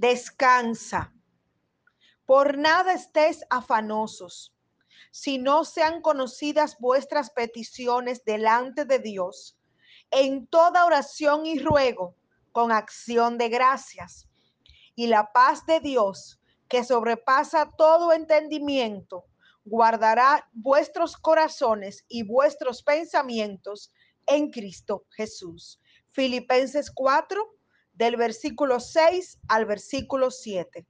descansa. Por nada estés afanosos, si no sean conocidas vuestras peticiones delante de Dios, en toda oración y ruego, con acción de gracias. Y la paz de Dios, que sobrepasa todo entendimiento, guardará vuestros corazones y vuestros pensamientos en Cristo Jesús. Filipenses 4, del versículo 6 al versículo 7.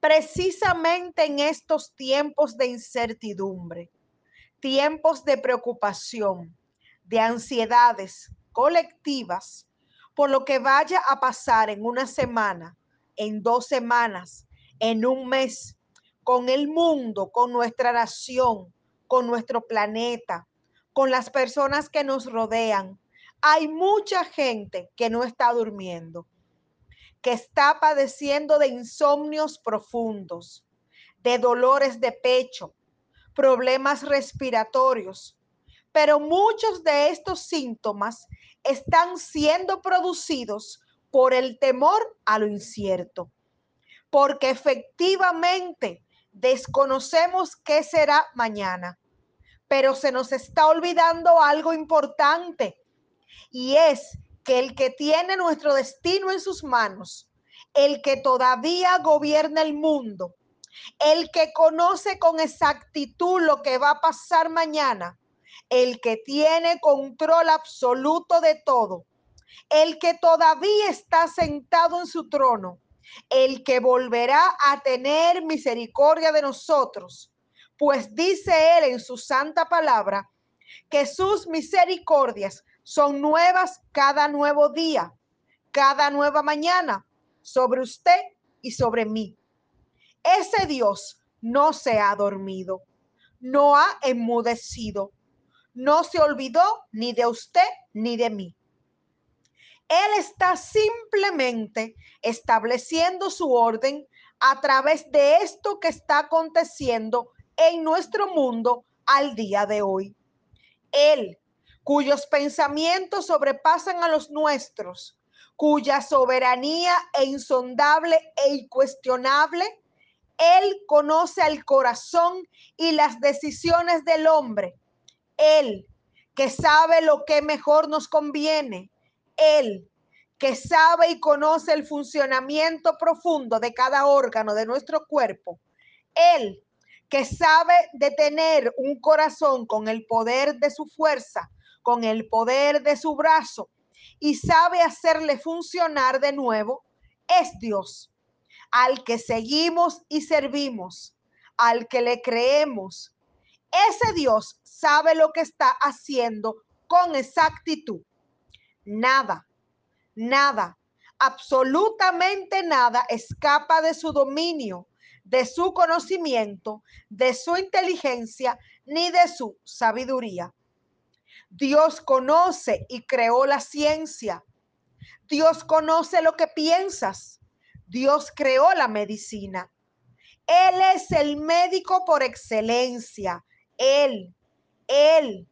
Precisamente en estos tiempos de incertidumbre, tiempos de preocupación, de ansiedades colectivas, por lo que vaya a pasar en una semana, en dos semanas, en un mes, con el mundo, con nuestra nación, con nuestro planeta, con las personas que nos rodean. Hay mucha gente que no está durmiendo, que está padeciendo de insomnios profundos, de dolores de pecho, problemas respiratorios, pero muchos de estos síntomas están siendo producidos por el temor a lo incierto, porque efectivamente desconocemos qué será mañana, pero se nos está olvidando algo importante y es que el que tiene nuestro destino en sus manos, el que todavía gobierna el mundo, el que conoce con exactitud lo que va a pasar mañana, el que tiene control absoluto de todo, el que todavía está sentado en su trono, el que volverá a tener misericordia de nosotros, pues dice él en su santa palabra que sus misericordias son nuevas cada nuevo día, cada nueva mañana, sobre usted y sobre mí. Ese Dios no se ha dormido, no ha enmudecido, no se olvidó ni de usted ni de mí. Él está simplemente estableciendo su orden a través de esto que está aconteciendo en nuestro mundo al día de hoy. Él, cuyos pensamientos sobrepasan a los nuestros, cuya soberanía e insondable e incuestionable, Él conoce el corazón y las decisiones del hombre él que sabe lo que mejor nos conviene. Él que sabe y conoce el funcionamiento profundo de cada órgano de nuestro cuerpo. Él que sabe detener un corazón con el poder de su fuerza, con el poder de su brazo y sabe hacerle funcionar de nuevo, es Dios, al que seguimos y servimos, al que le creemos, ese Dios sabe lo que está haciendo con exactitud. Nada, nada, absolutamente nada escapa de su dominio, de su conocimiento, de su inteligencia, ni de su sabiduría. Dios conoce y creó la ciencia. Dios conoce lo que piensas. Dios creó la medicina. Él es el médico por excelencia. Él, Él,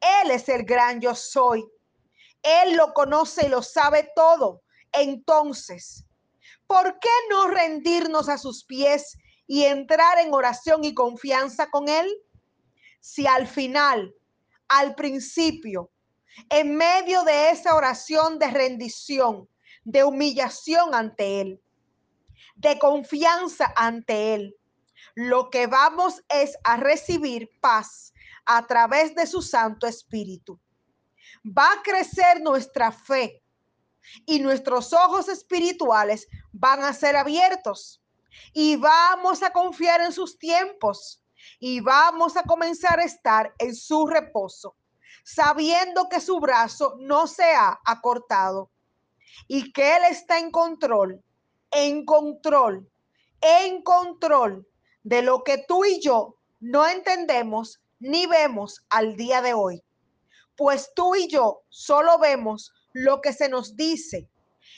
Él es el gran yo soy. Él lo conoce y lo sabe todo. Entonces, ¿por qué no rendirnos a sus pies y entrar en oración y confianza con Él? Si al final, al principio, en medio de esa oración de rendición, de humillación ante Él, de confianza ante Él, lo que vamos es a recibir paz a través de su Santo Espíritu. Va a crecer nuestra fe y nuestros ojos espirituales van a ser abiertos y vamos a confiar en sus tiempos y vamos a comenzar a estar en su reposo, sabiendo que su brazo no se ha acortado y que Él está en control, en control, en control de lo que tú y yo no entendemos ni vemos al día de hoy. Pues tú y yo solo vemos lo que se nos dice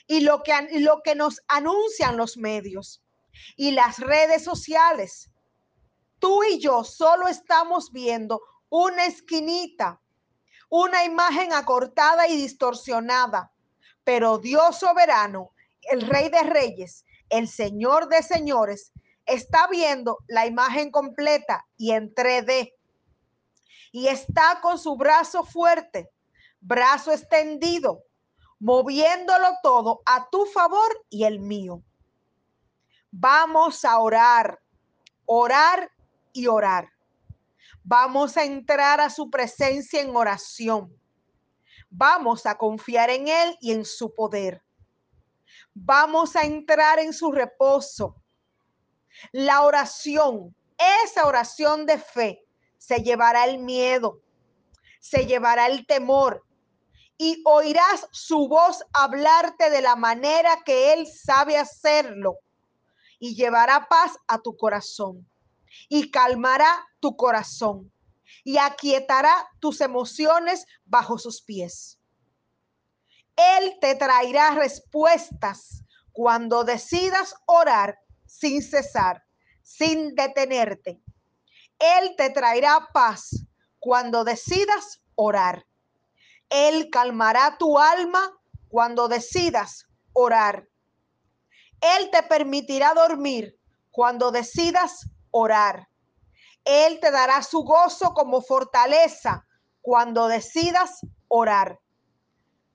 y lo que, lo que nos anuncian los medios y las redes sociales. Tú y yo solo estamos viendo una esquinita, una imagen acortada y distorsionada, pero Dios soberano el Rey de Reyes, el Señor de Señores, está viendo la imagen completa y en 3D. Y está con su brazo fuerte, brazo extendido, moviéndolo todo a tu favor y el mío. Vamos a orar, orar y orar. Vamos a entrar a su presencia en oración. Vamos a confiar en Él y en su poder. Vamos a entrar en su reposo. La oración, esa oración de fe, se llevará el miedo, se llevará el temor y oirás su voz hablarte de la manera que Él sabe hacerlo y llevará paz a tu corazón y calmará tu corazón y aquietará tus emociones bajo sus pies. Él te traerá respuestas cuando decidas orar sin cesar, sin detenerte. Él te traerá paz cuando decidas orar. Él calmará tu alma cuando decidas orar. Él te permitirá dormir cuando decidas orar. Él te dará su gozo como fortaleza cuando decidas orar.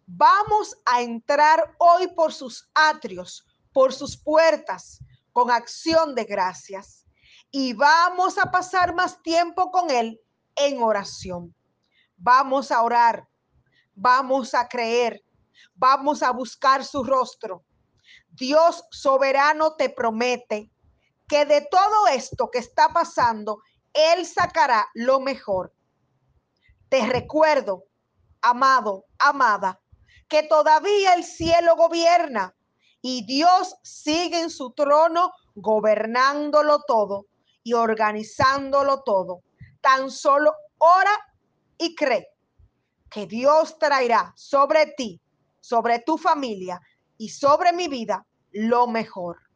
Vamos a entrar hoy por sus atrios, por sus puertas, con acción de gracias. Y vamos a pasar más tiempo con Él en oración. Vamos a orar, vamos a creer, vamos a buscar su rostro. Dios soberano te promete que de todo esto que está pasando, Él sacará lo mejor. Te recuerdo, amado, amada, que todavía el cielo gobierna y Dios sigue en su trono gobernándolo todo y organizándolo todo. Tan solo ora y cree que Dios traerá sobre ti, sobre tu familia y sobre mi vida lo mejor.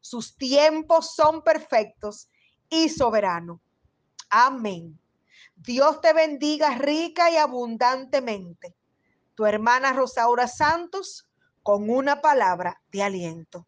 Sus tiempos son perfectos y soberanos. Amén. Dios te bendiga rica y abundantemente. Tu hermana Rosaura Santos con una palabra de aliento.